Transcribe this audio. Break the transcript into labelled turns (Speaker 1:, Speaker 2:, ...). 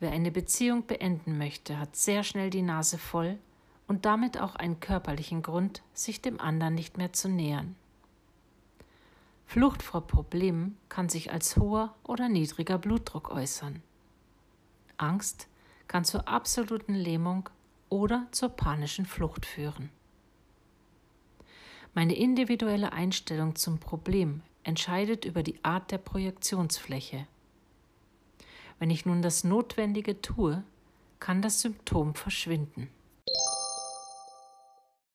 Speaker 1: Wer eine Beziehung beenden möchte, hat sehr schnell die Nase voll und damit auch einen körperlichen Grund, sich dem anderen nicht mehr zu nähern. Flucht vor Problemen kann sich als hoher oder niedriger Blutdruck äußern. Angst kann zur absoluten Lähmung oder zur panischen Flucht führen. Meine individuelle Einstellung zum Problem entscheidet über die Art der Projektionsfläche. Wenn ich nun das Notwendige tue, kann das Symptom verschwinden.